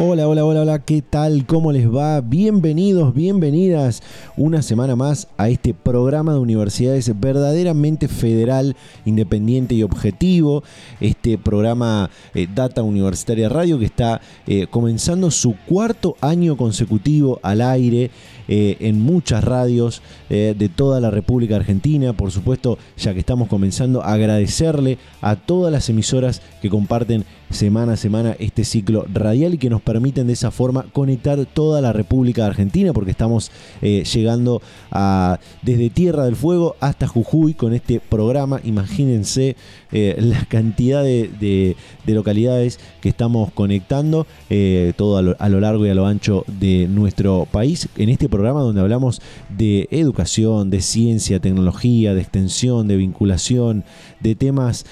Hola, hola, hola, hola, ¿qué tal? ¿Cómo les va? Bienvenidos, bienvenidas una semana más a este programa de universidades verdaderamente federal, independiente y objetivo. Este programa eh, Data Universitaria Radio que está eh, comenzando su cuarto año consecutivo al aire. Eh, en muchas radios de toda la República Argentina. Por supuesto, ya que estamos comenzando, agradecerle a todas las emisoras que comparten semana a semana este ciclo radial y que nos permiten de esa forma conectar toda la República Argentina porque estamos eh, llegando a, desde Tierra del Fuego hasta Jujuy con este programa. Imagínense eh, la cantidad de, localidades que estamos conectando, eh, todo a lo, largo y a lo ancho de nuestro país, en este programa donde hablamos de educación, de ciencia, tecnología, de extensión, de vinculación, de temas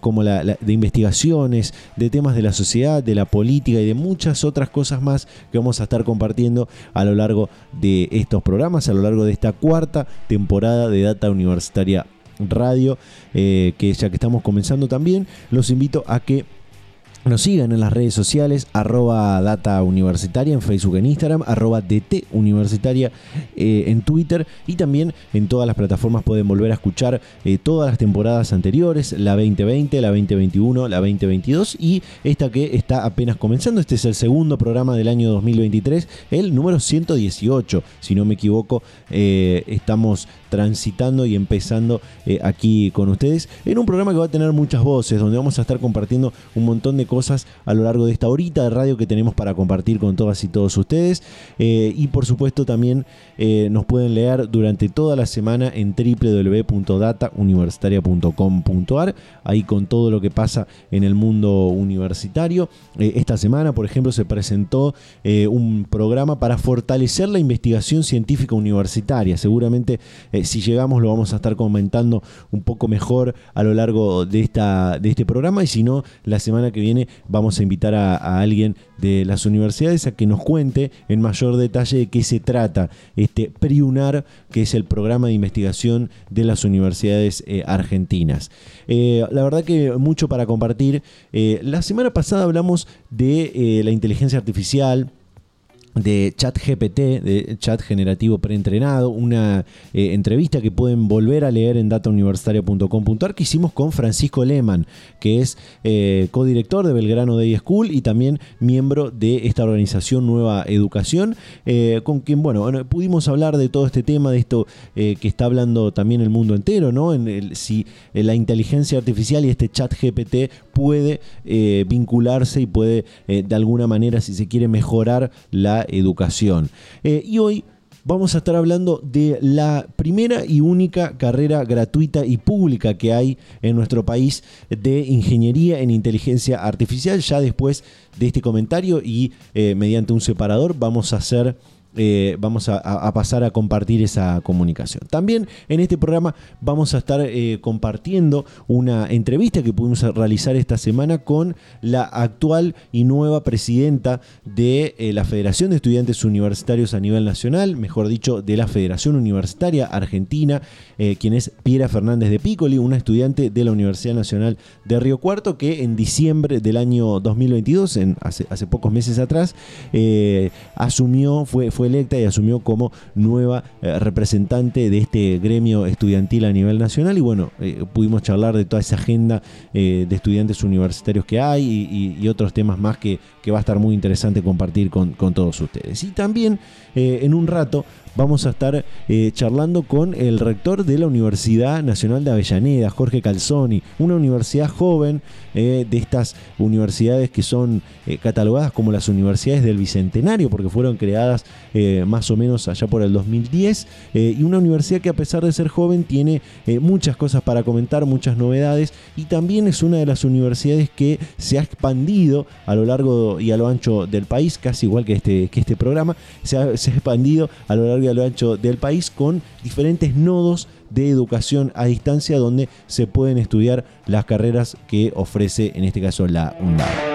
como la, de investigaciones, de temas de la sociedad, de la política y de muchas otras cosas más que vamos a estar compartiendo a lo largo de estos programas, a lo largo de esta cuarta temporada de Data Universitaria Radio, eh, que ya que estamos comenzando también, los invito a que nos sigan en las redes sociales, arroba data universitaria en Facebook, en Instagram, arroba DT universitaria eh, en Twitter y también en todas las plataformas pueden volver a escuchar eh, todas las temporadas anteriores, la 2020, la 2021, la 2022 y esta que está apenas comenzando. Este es el segundo programa del año 2023, el número 118, si no me equivoco, eh, estamos transitando y empezando aquí con ustedes en un programa que va a tener muchas voces, donde vamos a estar compartiendo un montón de cosas a lo largo de esta horita de radio que tenemos para compartir con todas y todos ustedes. Eh, y por supuesto también eh, nos pueden leer durante toda la semana en www.datauniversitaria.com.ar, ahí con todo lo que pasa en el mundo universitario. Eh, esta semana, por ejemplo, se presentó un programa para fortalecer la investigación científica universitaria. Seguramente si llegamos lo vamos a estar comentando un poco mejor a lo largo de, esta, de este programa y si no, la semana que viene vamos a invitar a, alguien de las universidades a que nos cuente en mayor detalle de qué se trata este PRIUNAR, que es el programa de investigación de las universidades eh, argentinas. Eh, la verdad que mucho para compartir. Eh, la semana pasada hablamos de la inteligencia artificial de chat GPT, de chat generativo preentrenado, una eh, entrevista que pueden volver a leer en datauniversitaria.com.ar que hicimos con Francisco Lehmann, que es eh, codirector de Belgrano Day School y también miembro de esta organización Nueva Educación, eh, con quien, bueno, pudimos hablar de todo este tema, de esto que está hablando también el mundo entero, ¿no? En el, si la inteligencia artificial y este chat GPT puede vincularse y puede de alguna manera, si se quiere, mejorar la educación. Eh, y hoy vamos a estar hablando de la primera y única carrera gratuita y pública que hay en nuestro país de ingeniería en inteligencia artificial. Ya después de este comentario y eh, mediante un separador vamos a hacer eh, vamos a, pasar a compartir esa comunicación. También en este programa vamos a estar eh, compartiendo una entrevista que pudimos realizar esta semana con la actual y nueva presidenta de eh, la Federación de Estudiantes Universitarios a nivel nacional, mejor dicho, de la Federación Universitaria Argentina, quien es Piera Fernández de Piccoli, una estudiante de la Universidad Nacional de Río Cuarto, que en diciembre del año 2022, en, hace, hace pocos meses atrás, asumió, fue fue electa y asumió como nueva eh, representante de este gremio estudiantil a nivel nacional y bueno, eh, pudimos charlar de toda esa agenda eh, de estudiantes universitarios que hay y, otros temas más que, va a estar muy interesante compartir con, todos ustedes. Y también en un rato vamos a estar eh, charlando con el rector de la Universidad Nacional de Avellaneda, Jorge Calzoni, una universidad joven eh, de estas universidades que son eh, catalogadas como las universidades del Bicentenario, porque fueron creadas más o menos allá por el 2010, y una universidad que a pesar de ser joven tiene muchas cosas para comentar, muchas novedades, y también es una de las universidades que se ha expandido a lo largo y a lo ancho del país, casi igual que este, que este programa, se ha, se ha expandido a lo largo y a lo ancho del país con diferentes nodos de educación a distancia donde se pueden estudiar las carreras que ofrece en este caso la UNDAD.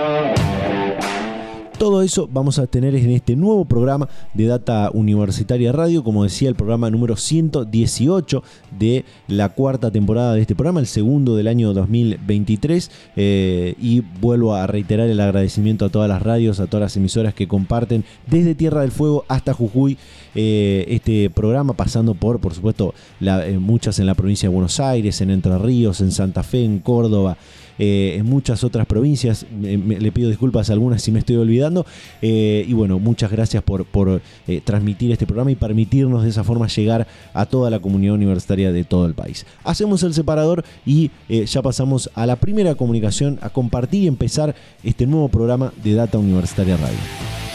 Todo eso vamos a tener en este nuevo programa de Data Universitaria Radio, como decía, el programa número 118 de la cuarta temporada de este programa, el segundo del año 2023. Eh, y vuelvo a reiterar el agradecimiento a todas las radios, a todas las emisoras que comparten desde Tierra del Fuego hasta Jujuy eh, este programa, pasando por, por supuesto, eh, muchas en la provincia de Buenos Aires, en Entre Ríos, en Santa Fe, en Córdoba. Eh, en muchas otras provincias. le pido disculpas a algunas si me estoy olvidando. Eh, y bueno, muchas gracias por, por eh, transmitir este programa y permitirnos de esa forma llegar a toda la comunidad universitaria de todo el país. Hacemos el separador y ya pasamos a la primera comunicación, a compartir y empezar este nuevo programa de Data Universitaria Radio.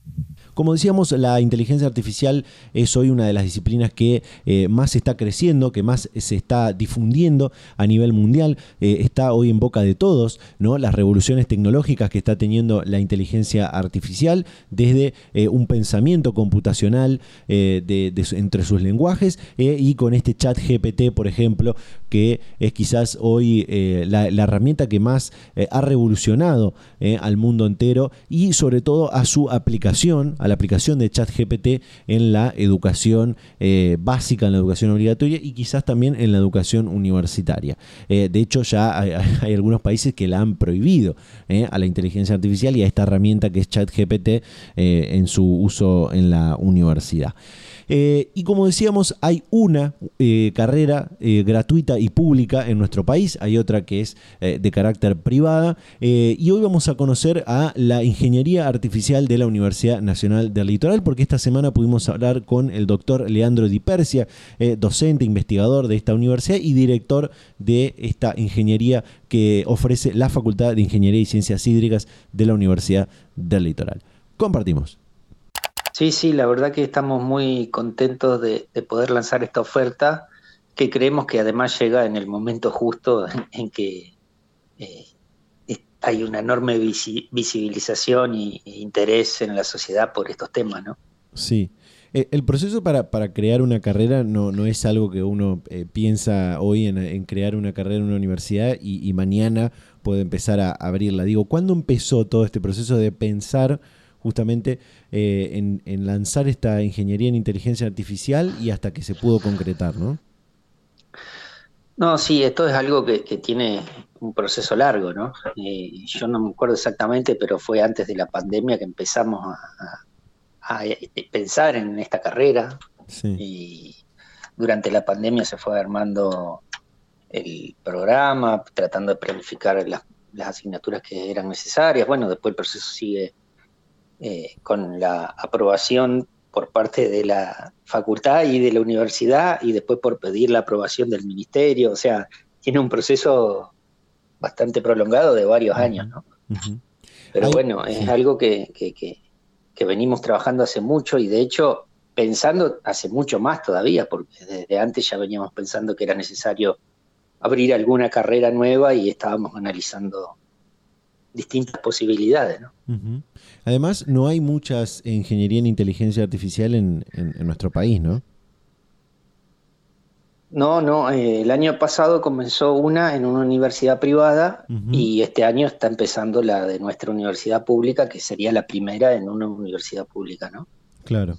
Como decíamos, la inteligencia artificial es hoy una de las disciplinas que eh, más está creciendo, que más se está difundiendo a nivel mundial. Eh, está hoy en boca de todos, ¿no? Las revoluciones tecnológicas que está teniendo la inteligencia artificial, desde eh, un pensamiento computacional entre sus lenguajes y con este chat GPT, por ejemplo, que es quizás hoy la, herramienta que más ha revolucionado al mundo entero y sobre todo a su aplicación la aplicación de ChatGPT en la educación eh, básica, en la educación obligatoria y quizás también en la educación universitaria. Eh, de hecho, ya hay, algunos países que la han prohibido eh, a la inteligencia artificial y a esta herramienta que es ChatGPT en su uso en la universidad. Eh, y como decíamos, hay una eh, carrera eh, gratuita y pública en nuestro país, hay otra que es de carácter privada, y hoy vamos a conocer a la Ingeniería Artificial de la Universidad Nacional del Litoral, porque esta semana pudimos hablar con el doctor Leandro Di Persia, docente, investigador de esta universidad y director de esta ingeniería que ofrece la Facultad de Ingeniería y Ciencias Hídricas de la Universidad del Litoral. Compartimos. Sí, sí, la verdad que estamos muy contentos de, poder lanzar esta oferta que creemos que además llega en el momento justo en, que eh, hay una enorme visibilización e interés en la sociedad por estos temas, ¿no? Sí. Eh, el proceso para, para, crear una carrera no, no es algo que uno eh, piensa hoy en, crear una carrera en una universidad y, y mañana puede empezar a abrirla. Digo, ¿cuándo empezó todo este proceso de pensar justamente eh, en, lanzar esta ingeniería en inteligencia artificial y hasta que se pudo concretar, ¿no? No, sí, esto es algo que, tiene un proceso largo, ¿no? Eh, yo no me acuerdo exactamente, pero fue antes de la pandemia que empezamos a, eh, pensar en esta carrera. Y durante la pandemia se fue armando el programa, tratando de planificar las, las asignaturas que eran necesarias. Bueno, después el proceso sigue eh, con la aprobación por parte de la facultad y de la universidad y después por pedir la aprobación del ministerio. O sea, tiene un proceso bastante prolongado de varios años, ¿no? Pero bueno, es algo que, que, venimos trabajando hace mucho y de hecho pensando hace mucho más todavía, porque desde antes ya veníamos pensando que era necesario abrir alguna carrera nueva y estábamos analizando distintas posibilidades. ¿no? Además, no hay muchas ingeniería en inteligencia artificial en, nuestro país, ¿no? No, no, eh, el año pasado comenzó una en una universidad privada y este año está empezando la de nuestra universidad pública, que sería la primera en una universidad pública, ¿no? Claro.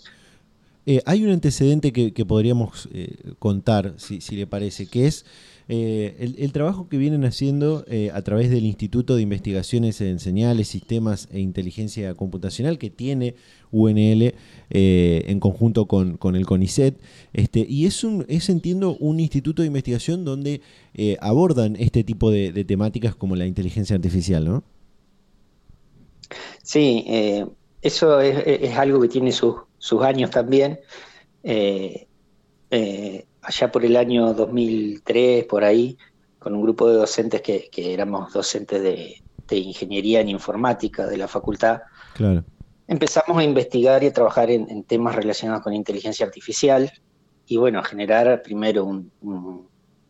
Eh, hay un antecedente que, podríamos eh, contar, si, le parece, que es eh, el, trabajo que vienen haciendo eh, a través del Instituto de Investigaciones en Señales, Sistemas e Inteligencia Computacional que tiene UNL eh, en conjunto con, el CONICET, este, y es, un, es, entiendo, un instituto de investigación donde abordan este tipo de, temáticas como la inteligencia artificial, ¿no? Sí, eso es, algo que tiene sus, años también allá por el año 2003, por ahí, con un grupo de docentes que, éramos docentes de, ingeniería en informática de la facultad. Empezamos a investigar y a trabajar en, temas relacionados con inteligencia artificial y bueno, a generar primero un,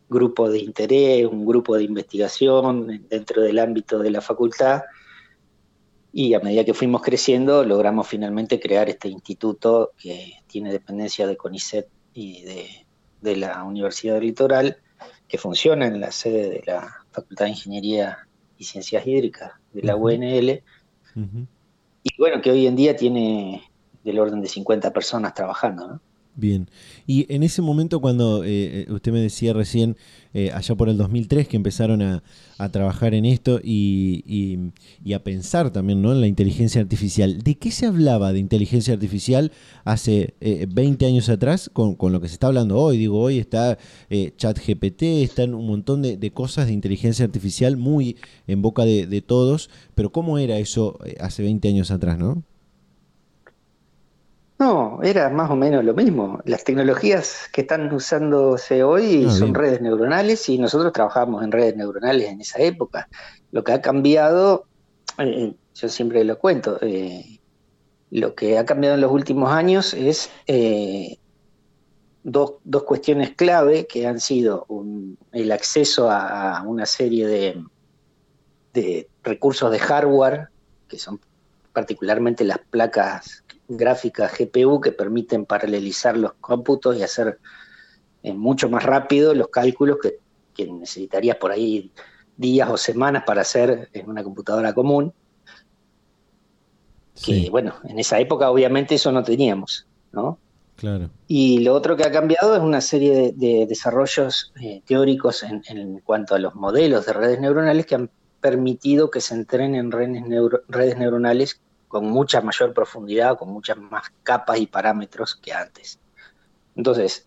grupo de interés, un grupo de investigación dentro del ámbito de la facultad y a medida que fuimos creciendo logramos finalmente crear este instituto que tiene dependencia de CONICET y de de la Universidad del Litoral, que funciona en la sede de la Facultad de Ingeniería y Ciencias Hídricas de la UNL, y bueno, que hoy en día tiene del orden de 50 personas trabajando, ¿no? Bien. Y en ese momento cuando eh, eh, usted me decía recién, eh, allá por el 2003, que empezaron a, trabajar en esto y, a pensar también ¿no? en la inteligencia artificial, ¿de qué se hablaba de inteligencia artificial hace 20 años atrás con, lo que se está hablando hoy? Digo, hoy está ChatGPT, están un montón de, cosas de inteligencia artificial muy en boca de, de todos, pero ¿cómo era eso hace 20 años atrás, no? No, era más o menos lo mismo. Las tecnologías que están usándose hoy ah, son redes neuronales y nosotros trabajamos en redes neuronales en esa época. Lo que ha cambiado, eh, yo siempre lo cuento, eh, lo que ha cambiado en los últimos años es eh, dos, cuestiones clave que han sido el acceso a, una serie de, de recursos de hardware, que son particularmente las placas gráficas GPU que permiten paralelizar los cómputos y hacer eh, mucho más rápido los cálculos que, necesitarías por ahí días o semanas para hacer en una computadora común. Que bueno, en esa época obviamente eso no teníamos, ¿no? Claro. Y lo otro que ha cambiado es una serie de, desarrollos eh, teóricos en, cuanto a los modelos de redes neuronales que han permitido que se entrenen redes, redes neuronales con mucha mayor profundidad, con muchas más capas y parámetros que antes. Entonces,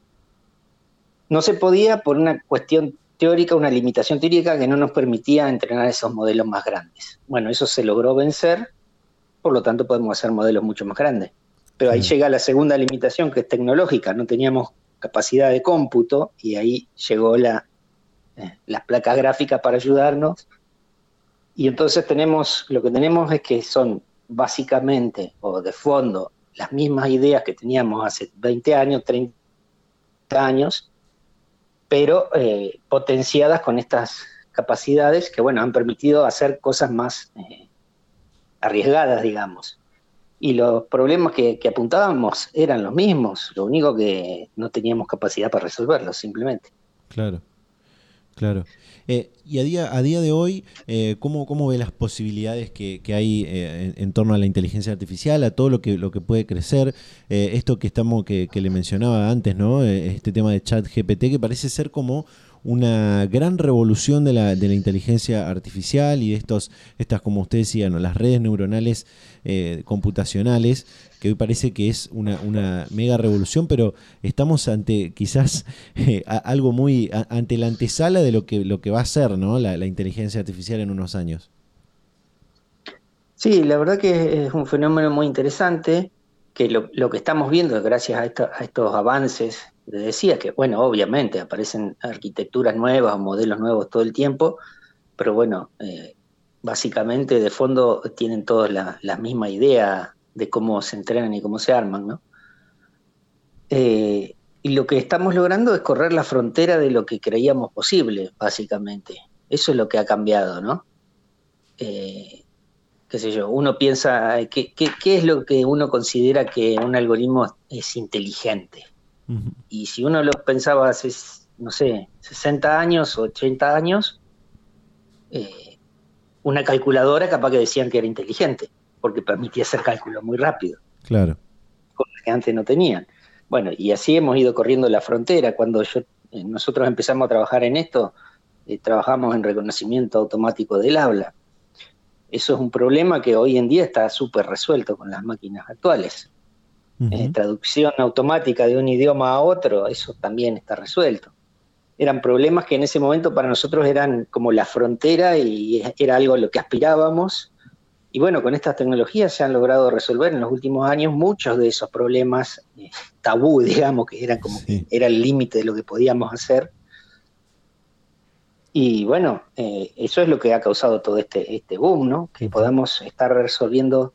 no se podía por una cuestión teórica, una limitación teórica que no nos permitía entrenar esos modelos más grandes. Bueno, eso se logró vencer, por lo tanto podemos hacer modelos mucho más grandes. Pero ahí llega la segunda limitación, que es tecnológica. No teníamos capacidad de cómputo y ahí llegó la, eh, las placas gráficas para ayudarnos. Y entonces tenemos, lo que tenemos es que son básicamente o de fondo las mismas ideas que teníamos hace 20 años, 30 años, pero eh, potenciadas con estas capacidades que, bueno, han permitido hacer cosas más eh, arriesgadas, digamos. Y los problemas que, que, apuntábamos eran los mismos, lo único que no teníamos capacidad para resolverlos, simplemente. Claro, claro. Eh, y a día, a día de hoy, eh, ¿cómo, ¿cómo, ve las posibilidades que, hay eh, en, torno a la inteligencia artificial, a todo lo que, lo que puede crecer? esto que estamos que, que, le mencionaba antes, ¿no? este tema de chat GPT, que parece ser como una gran revolución de la, de la inteligencia artificial y de estos, estas, como usted decía, las redes neuronales eh, computacionales, que hoy parece que es una, una, mega revolución, pero estamos ante quizás eh, algo muy, ante la antesala de lo que, lo que va a ser ¿no? la, inteligencia artificial en unos años. Sí, la verdad que es un fenómeno muy interesante, que lo, lo que estamos viendo gracias a, estos avances decía que, bueno, obviamente aparecen arquitecturas nuevas, modelos nuevos todo el tiempo, pero bueno, eh, básicamente de fondo tienen todos la, misma idea de cómo se entrenan y cómo se arman, ¿no? Eh, y lo que estamos logrando es correr la frontera de lo que creíamos posible, básicamente. Eso es lo que ha cambiado, ¿no? Eh, qué sé yo, uno piensa, ¿qué, qué es lo que uno considera que un algoritmo es inteligente? Y si uno lo pensaba hace, no sé, 60 años o 80 años, eh, una calculadora capaz que decían que era inteligente, porque permitía hacer cálculos muy rápido. Claro. Cosas que antes no tenían. Bueno, y así hemos ido corriendo la frontera. Cuando yo eh, nosotros empezamos a trabajar en esto, eh, trabajamos en reconocimiento automático del habla. Eso es un problema que hoy en día está súper resuelto con las máquinas actuales. Traducción automática de un idioma a otro, eso también está resuelto. Eran problemas que en ese momento para nosotros eran como la frontera y era algo a lo que aspirábamos y bueno, con estas tecnologías se han logrado resolver en los últimos años muchos de esos problemas eh, tabú, digamos, que eran como era el límite de lo que podíamos hacer. Y bueno, eh, eso es lo que ha causado todo este, este boom, ¿no? Que podamos estar resolviendo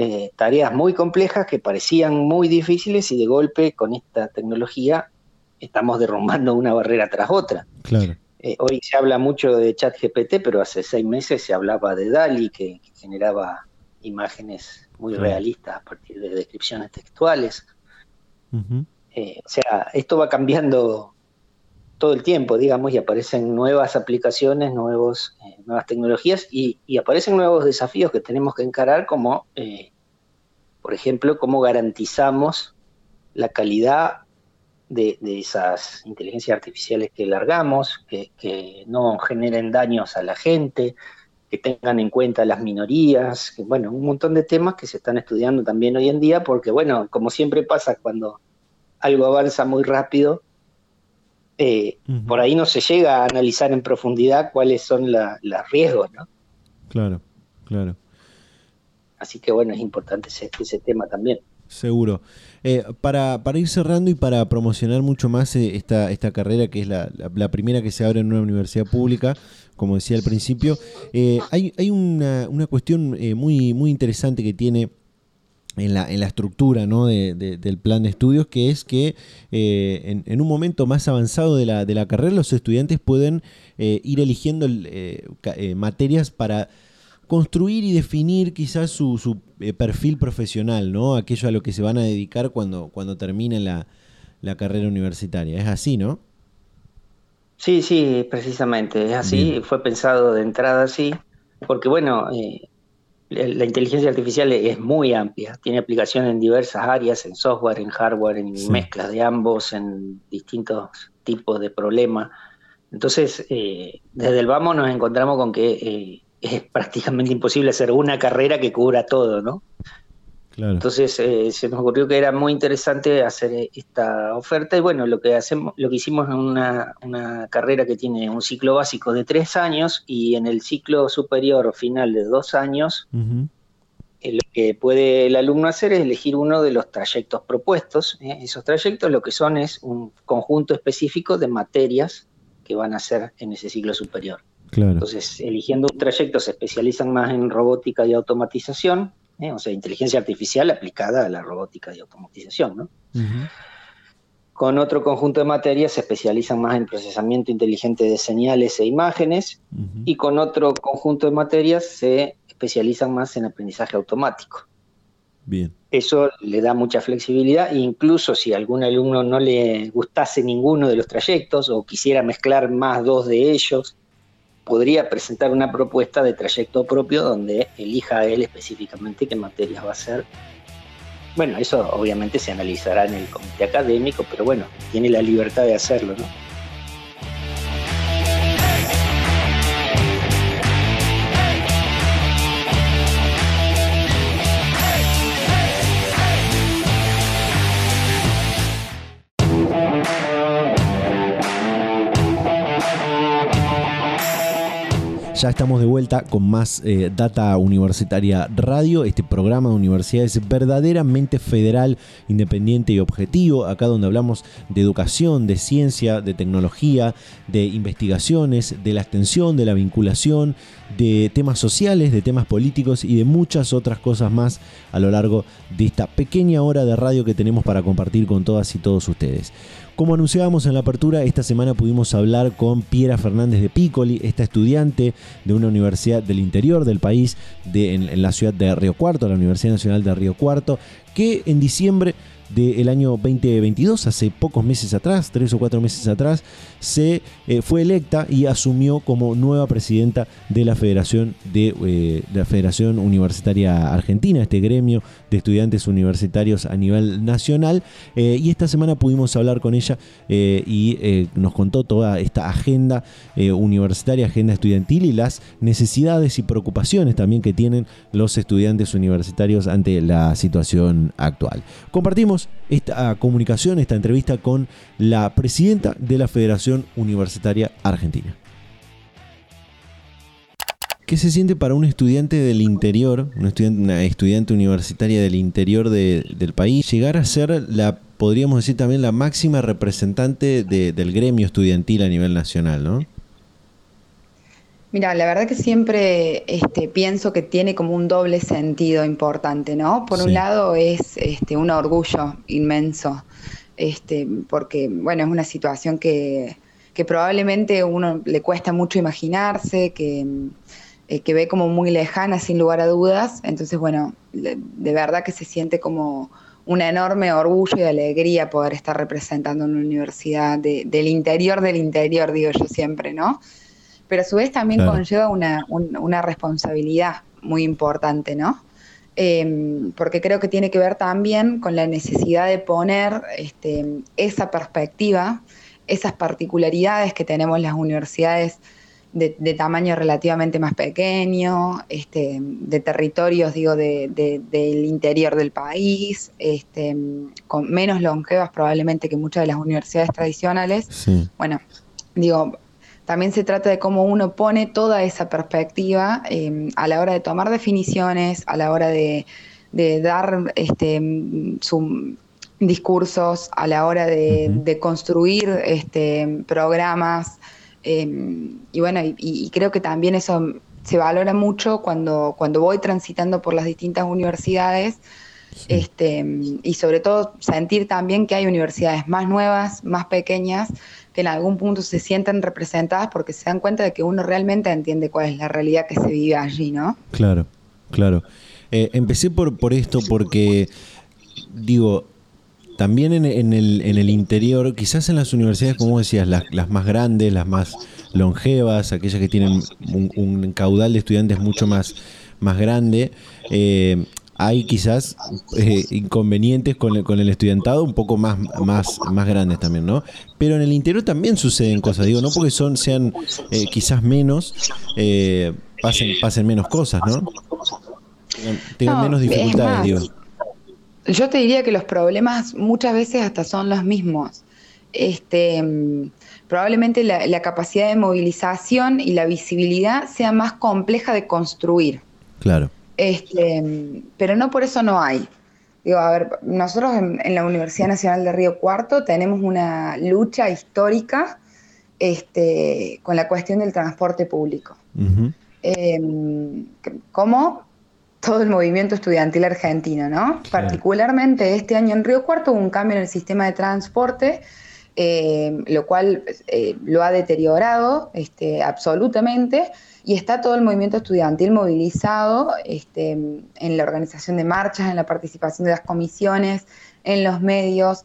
eh, tareas muy complejas que parecían muy difíciles y de golpe con esta tecnología estamos derrumbando una barrera tras otra. Claro. Eh, hoy se habla mucho de ChatGPT, pero hace seis meses se hablaba de DALI, que, generaba imágenes muy realistas a partir de descripciones textuales. Eh, o sea, esto va cambiando todo el tiempo, digamos, y aparecen nuevas aplicaciones, nuevos, eh, nuevas tecnologías y, aparecen nuevos desafíos que tenemos que encarar, como, por ejemplo, cómo garantizamos la calidad de, esas inteligencias artificiales que largamos, que, no generen daños a la gente, que tengan en cuenta las minorías, que, bueno, un montón de temas que se están estudiando también hoy en día, porque bueno, como siempre pasa cuando algo avanza muy rápido, eh, por ahí no se llega a analizar en profundidad cuáles son los riesgos, ¿no? Claro, claro. Así que bueno, es importante ese tema también. Seguro. Eh, para, para, ir cerrando y para promocionar mucho más eh, esta, esta carrera, que es la, la, primera que se abre en una universidad pública, como decía al principio, eh, hay, hay una, una cuestión muy, muy interesante que tiene en la, en la estructura ¿no? de, del plan de estudios, que es que en, en, un momento más avanzado de la, de la carrera los estudiantes pueden ir eligiendo materias para construir y definir quizás su, su eh, perfil profesional, ¿no? Aquello a lo que se van a dedicar cuando, cuando terminen la, carrera universitaria. Es así, ¿no? Sí, sí, precisamente, es así. Fue pensado de entrada así, porque bueno, eh, la inteligencia artificial es muy amplia, tiene aplicación en diversas áreas, en software, en hardware, en mezclas de ambos, en distintos tipos de problemas. Entonces, eh, desde el vamos nos encontramos con que es prácticamente imposible hacer una carrera que cubra todo, ¿no? Entonces eh, se nos ocurrió que era muy interesante hacer esta oferta y bueno, lo que hacemos, lo que hicimos es una, carrera que tiene un ciclo básico de tres años y en el ciclo superior final de dos años, eh, lo que puede el alumno hacer es elegir uno de los trayectos propuestos. ¿eh? Esos trayectos lo que son es un conjunto específico de materias que van a hacer en ese ciclo superior. Entonces, eligiendo un trayecto se especializan más en robótica y automatización, ¿eh? o sea, inteligencia artificial aplicada a la robótica y automatización, ¿no? Con otro conjunto de materias se especializan más en procesamiento inteligente de señales e imágenes, y con otro conjunto de materias se especializan más en aprendizaje automático. Bien. Eso le da mucha flexibilidad, e incluso si a algún alumno no le gustase ninguno de los trayectos o quisiera mezclar más dos de ellos, podría presentar una propuesta de trayecto propio donde elija él específicamente qué materias va a hacer. Bueno, eso obviamente se analizará en el comité académico, pero bueno, tiene la libertad de hacerlo, ¿no? Ya estamos de vuelta con más eh, Data Universitaria Radio, este programa de universidades verdaderamente federal, independiente y objetivo, acá donde hablamos de educación, de ciencia, de tecnología, de investigaciones, de la extensión, de la vinculación, de temas sociales, de temas políticos y de muchas otras cosas más a lo largo de esta pequeña hora de radio que tenemos para compartir con todas y todos ustedes. Como anunciábamos en la apertura, esta semana pudimos hablar con Piera Fernández de Piccoli, esta estudiante de una universidad del interior del país, de, en, la ciudad de Río Cuarto, la Universidad Nacional de Río Cuarto, que en diciembre del año 2022, hace pocos meses atrás, tres o cuatro meses atrás, se eh, fue electa y asumió como nueva presidenta de la Federación de, eh, la Federación Universitaria Argentina, este gremio de estudiantes universitarios a nivel nacional. Eh, y esta semana pudimos hablar con ella y nos contó toda esta agenda universitaria, agenda estudiantil y las necesidades y preocupaciones también que tienen los estudiantes universitarios ante la situación actual. Compartimos esta comunicación, esta entrevista con la presidenta de la Federación Universitaria Argentina. ¿Qué se siente para un estudiante del interior, una estudiante, universitaria del interior del país, llegar a ser la, podríamos decir también, la máxima representante del gremio estudiantil a nivel nacional, ¿no? Mira, la verdad que siempre este, pienso que tiene como un doble sentido importante, ¿no? Por un lado es este, un orgullo inmenso, este, porque, bueno, es una situación que, que probablemente uno le cuesta mucho imaginarse, que, eh, que, ve como muy lejana, sin lugar a dudas. Entonces, bueno, de verdad que se siente como un enorme orgullo y alegría poder estar representando una universidad del interior del interior, digo yo siempre, ¿no? Pero a su vez también conlleva una, responsabilidad muy importante, ¿no? Em, porque creo que tiene que ver también con la necesidad de poner este, esa perspectiva, esas particularidades que tenemos las universidades de, tamaño relativamente más pequeño, este, de territorios, digo, del interior del país, este, con menos longevas probablemente que muchas de las universidades tradicionales. Bueno, digo, también se trata de cómo uno pone toda esa perspectiva em, a la hora de tomar definiciones, a la hora de, dar este, discursos, a la hora de, construir este, programas. Em, y bueno, y, creo que también eso se valora mucho cuando, cuando voy transitando por las distintas universidades. Este, y sobre todo sentir también que hay universidades más nuevas, más pequeñas, que en algún punto se sienten representadas porque se dan cuenta de que uno realmente entiende cuál es la realidad que se vive allí, ¿no? Claro, claro. Eh, empecé por, por esto porque, digo, también en, el, en el interior, quizás en las universidades, como decías, las, las más grandes, las más longevas, aquellas que tienen un, caudal de estudiantes mucho más, más grande, eh, hay quizás eh, inconvenientes con el, con el estudiantado un poco más, más, más grandes también, ¿no? Pero en el interior también suceden cosas, digo, no porque son, sean eh, quizás menos, eh, pasen, pasen menos cosas, ¿no? Tengan, menos dificultades, digo. Yo te diría que los problemas muchas veces hasta son los mismos. Este, probablemente la, la capacidad de movilización y la visibilidad sea más compleja de construir. Claro. Este, pero no por eso no hay. Digo, a ver, nosotros en, la Universidad Nacional de Río Cuarto tenemos una lucha histórica este, con la cuestión del transporte público. Em, como todo el movimiento estudiantil argentino, ¿no? Particularmente este año en Río Cuarto hubo un cambio en el sistema de transporte, em, lo cual eh, lo ha deteriorado este, absolutamente y está todo el movimiento estudiantil movilizado este, en la organización de marchas, en la participación de las comisiones, en los medios.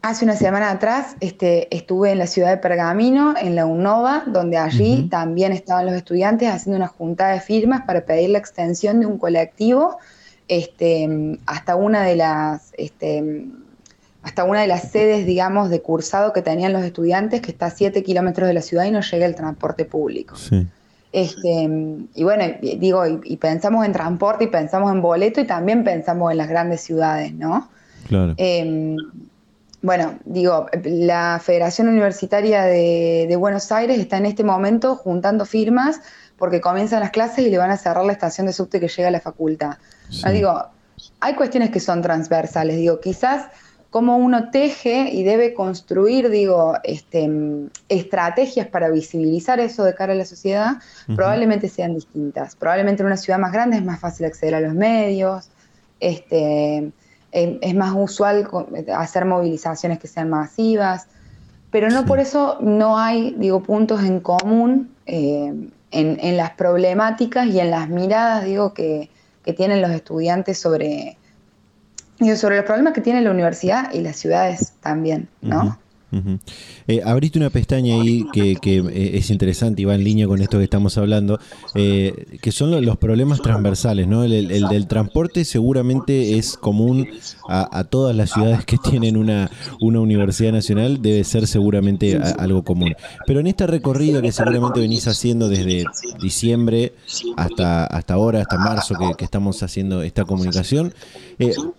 Hace una semana atrás este, estuve en la ciudad de Pergamino, en la UNOVA, donde allí también estaban los estudiantes haciendo una junta de firmas para pedir la extensión de un colectivo este, hasta una de las este, hasta una de las sedes, digamos, de cursado que tenían los estudiantes, que está a 7 kilómetros de la ciudad y no llega el transporte público. Sí. Este, y bueno, digo, y, pensamos en transporte y pensamos en boleto y también pensamos en las grandes ciudades, ¿no? Claro. Em, bueno, digo, la Federación Universitaria de, Buenos Aires está en este momento juntando firmas porque comienzan las clases y le van a cerrar la estación de subte que llega a la facultad. digo, hay cuestiones que son transversales, digo, quizás cómo uno teje y debe construir, digo, este, estrategias para visibilizar eso de cara a la sociedad, probablemente sean distintas. Probablemente en una ciudad más grande es más fácil acceder a los medios, este, em, es más usual hacer movilizaciones que sean masivas, pero no por eso no hay, digo, puntos en común eh, en, las problemáticas y en las miradas, digo, que, que tienen los estudiantes sobre y sobre los problemas que tiene la universidad y las ciudades también, ¿no? Eh, abriste una pestaña ahí que, eh, es interesante y va en línea con esto que estamos hablando, eh, que son los problemas transversales, ¿no? El, del transporte seguramente es común a, todas las ciudades que tienen una, una universidad nacional, debe ser seguramente algo común. Pero en este recorrido que seguramente venís haciendo desde diciembre hasta, hasta ahora, hasta marzo que, estamos haciendo esta comunicación,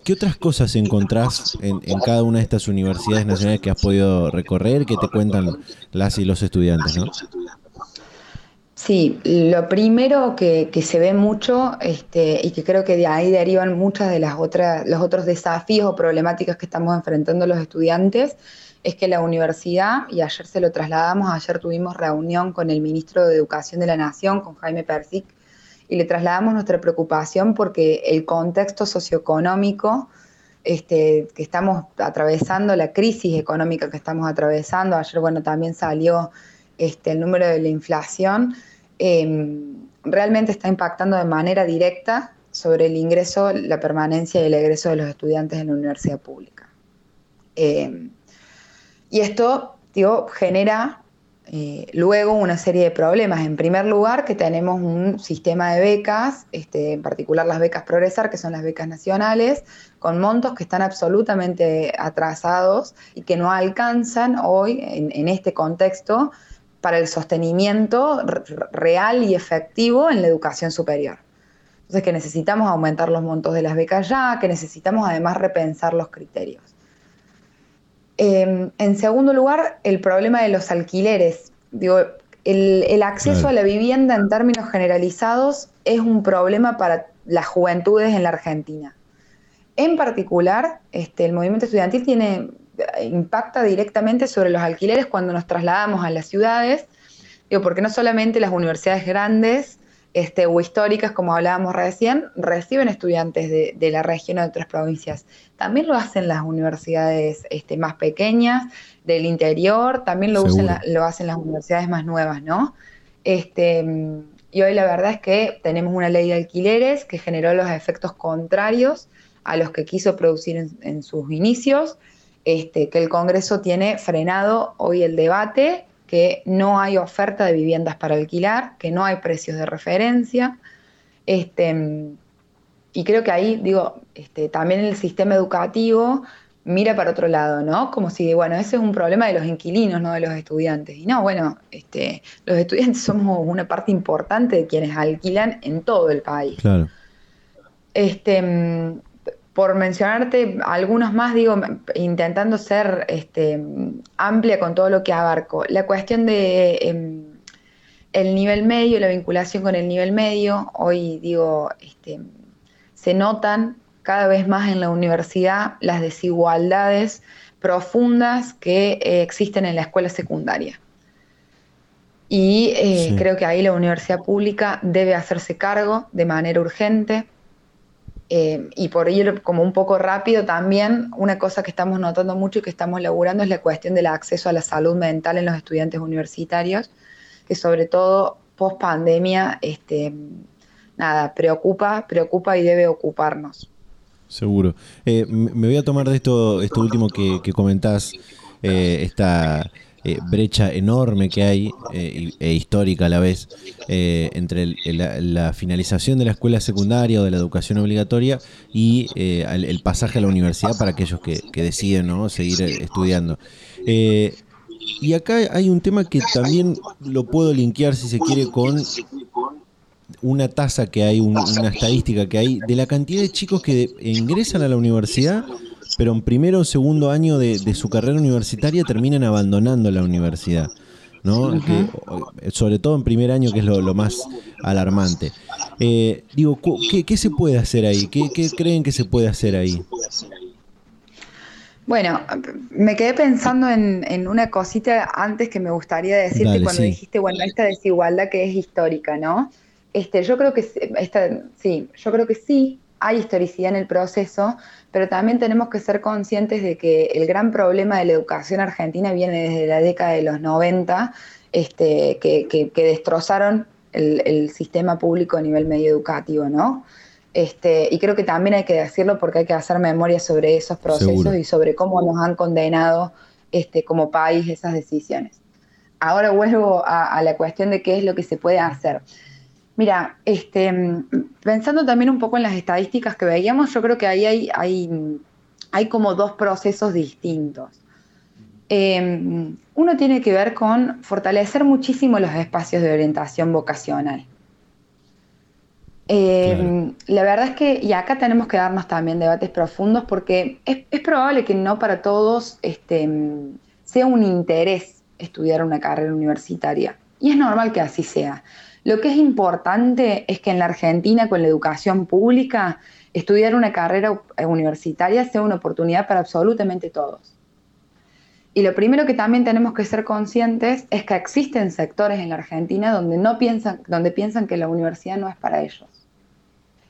¿qué otras cosas encontrás en, en cada una de estas universidades nacionales que has podido recorrer que te cuentan las y los estudiantes, ¿no? Sí, lo primero que, se ve mucho este, y que creo que de ahí derivan muchas de las otras, los otros desafíos o problemáticas que estamos enfrentando los estudiantes es que la universidad, y ayer se lo trasladamos, ayer tuvimos reunión con el ministro de Educación de la Nación, con Jaime Persic, y le trasladamos nuestra preocupación porque el contexto socioeconómico este, que estamos atravesando, la crisis económica que estamos atravesando. Ayer, bueno, también salió este, el número de la inflación. Em, realmente está impactando de manera directa sobre el ingreso, la permanencia y el egreso de los estudiantes en la universidad pública. Em, y esto, digo, genera eh, luego una serie de problemas. En primer lugar, que tenemos un sistema de becas, este, en particular las becas Progresar, que son las becas nacionales, con montos que están absolutamente atrasados y que no alcanzan hoy, en, este contexto, para el sostenimiento real y efectivo en la educación superior. Entonces, que necesitamos aumentar los montos de las becas ya, que necesitamos además repensar los criterios. Em, en segundo lugar, el problema de los alquileres. Digo, el, acceso a la vivienda en términos generalizados es un problema para las juventudes en la Argentina. En particular, este, el movimiento estudiantil tiene, impacta directamente sobre los alquileres cuando nos trasladamos a las ciudades, digo, porque no solamente las universidades grandes este, o históricas, como hablábamos recién, reciben estudiantes de, la región o de otras provincias. También lo hacen las universidades este, más pequeñas, del interior, también lo, lo hacen las universidades más nuevas, ¿no? Este, y hoy la verdad es que tenemos una ley de alquileres que generó los efectos contrarios a los que quiso producir en, sus inicios, este, que el Congreso tiene frenado hoy el debate que no hay oferta de viviendas para alquilar, que no hay precios de referencia. Este, y creo que ahí, digo, este, también el sistema educativo mira para otro lado, ¿no? Como si, bueno, ese es un problema de los inquilinos, no de los estudiantes. Y no, bueno, este, los estudiantes somos una parte importante de quienes alquilan en todo el país. Claro. Este, por mencionarte algunos más, digo, intentando ser este, amplia con todo lo que abarco, la cuestión de em, el nivel medio, la vinculación con el nivel medio, hoy digo, este, se notan cada vez más en la universidad las desigualdades profundas que eh, existen en la escuela secundaria. Y eh, creo que ahí la universidad pública debe hacerse cargo de manera urgente eh, y por ello, como un poco rápido también, una cosa que estamos notando mucho y que estamos laburando es la cuestión del acceso a la salud mental en los estudiantes universitarios, que sobre todo post pandemia, este, nada, preocupa, preocupa y debe ocuparnos. Seguro. Eh, me voy a tomar de esto, esto último que, comentás, eh, esta eh, brecha enorme que hay eh, e histórica a la vez eh, entre la, finalización de la escuela secundaria o de la educación obligatoria y el, pasaje a la universidad para aquellos que, deciden ¿no? seguir estudiando. y acá hay un tema que también lo puedo linkear, si se quiere, con una tasa que hay, una estadística que hay de la cantidad de chicos que ingresan a la universidad pero en primero o segundo año de, su carrera universitaria terminan abandonando la universidad. ¿no? sobre todo en primer año, que es lo, más alarmante. Eh, digo, ¿qué, se puede hacer ahí? ¿Qué, creen que se puede hacer ahí? Bueno, me quedé pensando en, una cosita antes que me gustaría decirte cuando dijiste, bueno, esta desigualdad que es histórica, ¿no? Este, yo creo que esta, sí, yo creo que sí hay historicidad en el proceso, pero también tenemos que ser conscientes de que el gran problema de la educación argentina viene desde la década de los 90, este, que, destrozaron el, sistema público a nivel medio educativo, ¿no? Este, y creo que también hay que decirlo porque hay que hacer memoria sobre esos procesos y sobre cómo nos han condenado este, como país esas decisiones. Ahora vuelvo a, la cuestión de qué es lo que se puede hacer. Mira, este, pensando también un poco en las estadísticas que veíamos, yo creo que ahí hay, hay, hay como dos procesos distintos. Em, uno tiene que ver con fortalecer muchísimo los espacios de orientación vocacional. Em, la verdad es que, y acá tenemos que darnos también debates profundos porque es, probable que no para todos este, sea un interés estudiar una carrera universitaria. Y es normal que así sea. Lo que es importante es que en la Argentina, con la educación pública, estudiar una carrera universitaria sea una oportunidad para absolutamente todos. Y lo primero que también tenemos que ser conscientes es que existen sectores en la Argentina donde, no piensan, donde piensan que la universidad no es para ellos.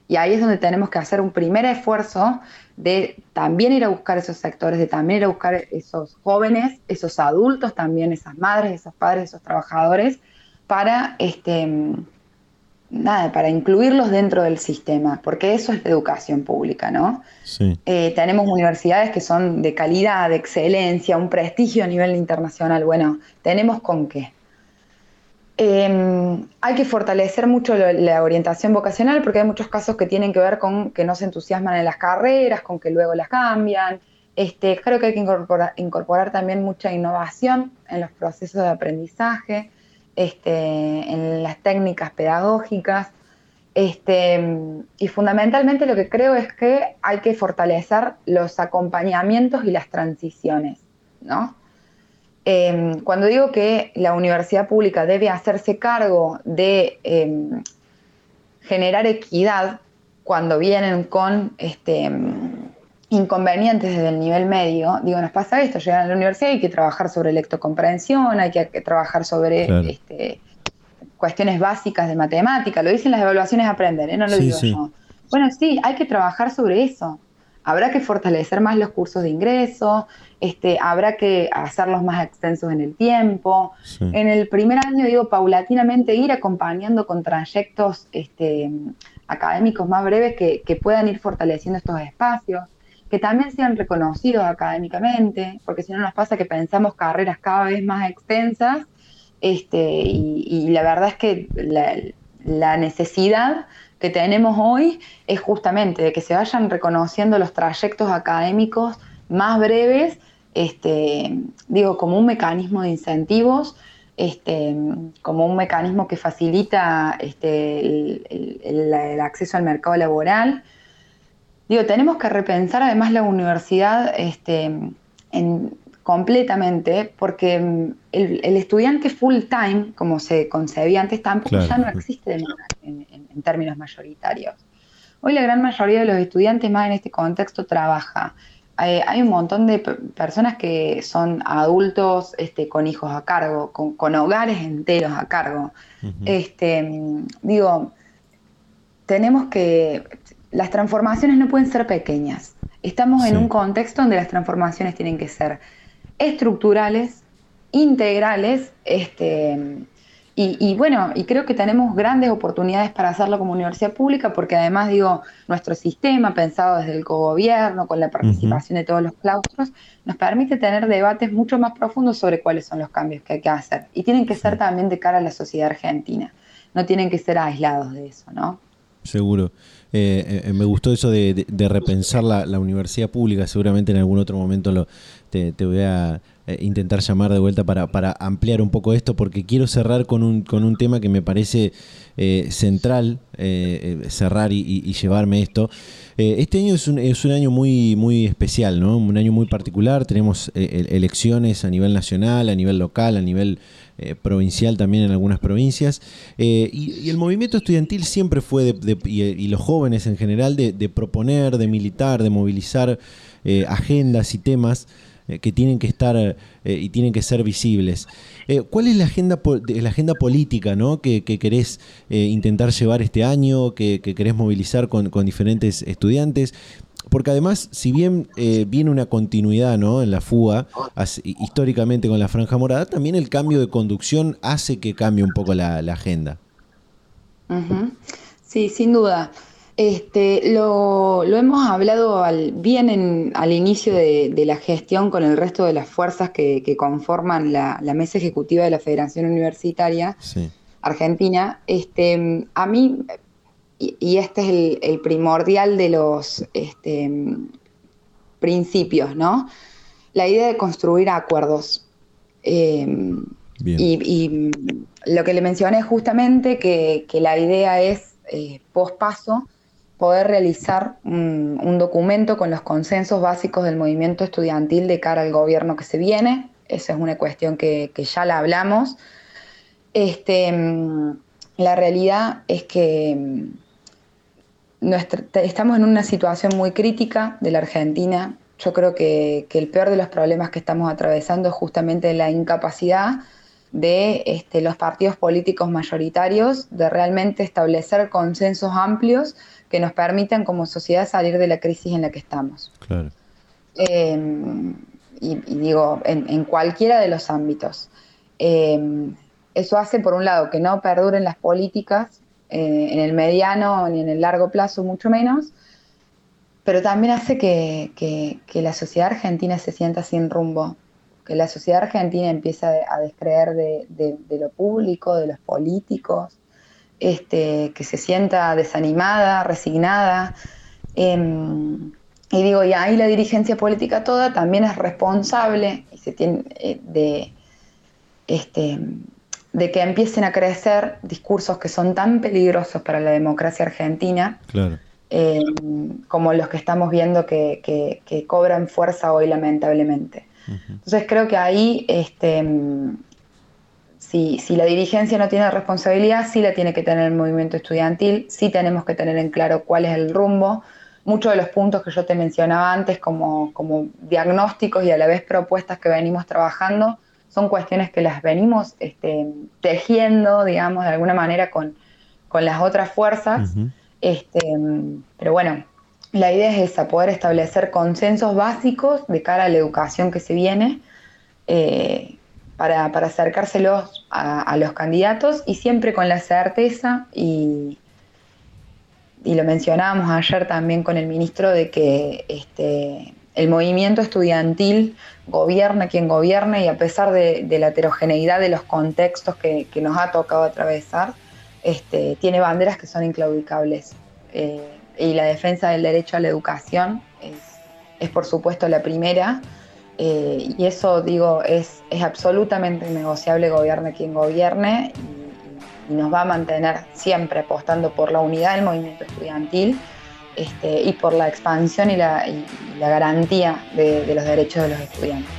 Y ahí es donde tenemos que hacer un primer esfuerzo de también ir a buscar esos sectores, de también ir a buscar esos jóvenes, esos adultos también, esas madres, esos padres, esos trabajadores, para este, nada, para incluirlos dentro del sistema, porque eso es la educación pública, ¿no? Sí. Eh, tenemos universidades que son de calidad, de excelencia, un prestigio a nivel internacional. Bueno, tenemos con qué. Em, hay que fortalecer mucho la orientación vocacional porque hay muchos casos que tienen que ver con que no se entusiasman en las carreras, con que luego las cambian. Este, creo que hay que incorporar, incorporar también mucha innovación en los procesos de aprendizaje. Este, en las técnicas pedagógicas. Este, y fundamentalmente lo que creo es que hay que fortalecer los acompañamientos y las transiciones, ¿no? Em, cuando digo que la universidad pública debe hacerse cargo de em, generar equidad cuando vienen con este, inconvenientes desde el nivel medio, digo, nos pasa esto, llegan a la universidad y hay que trabajar sobre lectocomprensión, hay que, trabajar sobre este, cuestiones básicas de matemática, lo dicen las evaluaciones aprender, ¿eh? no lo digo yo. Bueno, sí, hay que trabajar sobre eso. Habrá que fortalecer más los cursos de ingreso, este, habrá que hacerlos más extensos en el tiempo. En el primer año, digo, paulatinamente ir acompañando con trayectos este, académicos más breves que, que puedan ir fortaleciendo estos espacios que también sean reconocidos académicamente, porque si no nos pasa que pensamos carreras cada vez más extensas, este, y, la verdad es que la, necesidad que tenemos hoy es justamente de que se vayan reconociendo los trayectos académicos más breves, este, digo, como un mecanismo de incentivos, este, como un mecanismo que facilita este, el acceso al mercado laboral, Digo, tenemos que repensar además la universidad este, completamente, porque mm, el, estudiante full time, como se concebía antes, tampoco ya no existe en, términos mayoritarios. Hoy la gran mayoría de los estudiantes más en este contexto trabaja. hay un montón de personas que son adultos este, con hijos a cargo, con, hogares enteros a cargo. este, mm, digo, tenemos que las transformaciones no pueden ser pequeñas. Estamos en un contexto donde las transformaciones tienen que ser estructurales, integrales, este, y, bueno, y creo que tenemos grandes oportunidades para hacerlo como universidad pública, porque además, digo, nuestro sistema, pensado desde el cogobierno, con la participación de todos los claustros, nos permite tener debates mucho más profundos sobre cuáles son los cambios que hay que hacer. Y tienen que ser también de cara a la sociedad argentina, no tienen que ser aislados de eso, ¿no? Seguro. Eh, eh, me gustó eso de, repensar la, universidad pública. Seguramente en algún otro momento lo, te, voy a eh, intentar llamar de vuelta para, ampliar un poco esto, porque quiero cerrar con un, tema que me parece central, cerrar y, llevarme esto. este año es un, es un, año muy, muy especial, ¿no? un año muy particular. Tenemos elecciones a nivel nacional, a nivel local, a nivel eh, provincial también en algunas provincias. Eh, y, el movimiento estudiantil siempre fue, de, y, los jóvenes en general, de, proponer, de militar, de movilizar eh, agendas y temas que tienen que estar y tienen que ser visibles. ¿Cuál es la agenda, la agenda política ¿no? que, querés intentar llevar este año, que, querés movilizar con diferentes estudiantes? Porque además, si bien eh, viene una continuidad ¿no? en la fuga, históricamente con la franja morada, también el cambio de conducción hace que cambie un poco la, agenda. Sí, sin duda. Este, lo, hemos hablado al, bien al inicio de, la gestión con el resto de las fuerzas que, conforman la, mesa ejecutiva de la Federación Universitaria Argentina. Este, a mí, y, este es el, primordial de los este, principios, ¿no? La idea de construir acuerdos. Em, y, lo que le mencioné justamente que, que la idea es, eh, post paso, poder realizar un, documento con los consensos básicos del movimiento estudiantil de cara al gobierno que se viene. Esa es una cuestión que, ya la hablamos. Este, mm, la realidad es que estamos en una situación muy crítica de la Argentina. Yo creo que, el peor de los problemas que estamos atravesando es justamente la incapacidad de este, los partidos políticos mayoritarios de realmente establecer consensos amplios que nos permitan como sociedad salir de la crisis en la que estamos. Claro. Em, y, digo, en, cualquiera de los ámbitos. Em, eso hace, por un lado, que no perduren las políticas eh, en el mediano ni en el largo plazo, mucho menos, pero también hace que, la sociedad argentina se sienta sin rumbo, que la sociedad argentina empieza a descreer de lo público, de los políticos, este, que se sienta desanimada, resignada. Em, y digo, y ahí la dirigencia política toda también es responsable y se tiene, eh, de, este, de que empiecen a crecer discursos que son tan peligrosos para la democracia argentina, em, como los que estamos viendo que, cobran fuerza hoy lamentablemente. Entonces creo que ahí este, si, la dirigencia no tiene responsabilidad, sí la tiene que tener el movimiento estudiantil, sí tenemos que tener en claro cuál es el rumbo. Muchos de los puntos que yo te mencionaba antes como, diagnósticos y a la vez propuestas que venimos trabajando son cuestiones que las venimos este, tejiendo, digamos, de alguna manera con, las otras fuerzas. este, pero bueno, la idea es esa, poder establecer consensos básicos de cara a la educación que se viene. Eh, para, acercárselos a, los candidatos y siempre con la certeza y, y lo mencionábamos ayer también con el ministro de que este, el movimiento estudiantil gobierna quien gobierna y a pesar de, la heterogeneidad de los contextos que, nos ha tocado atravesar, este, tiene banderas que son inclaudicables. Eh, y la defensa del derecho a la educación es, por supuesto la primera eh, y eso, digo, es, es absolutamente innegociable, gobierne quien gobierne, y, nos va a mantener siempre apostando por la unidad del movimiento estudiantil este, y por la expansión y la, garantía de, los derechos de los estudiantes.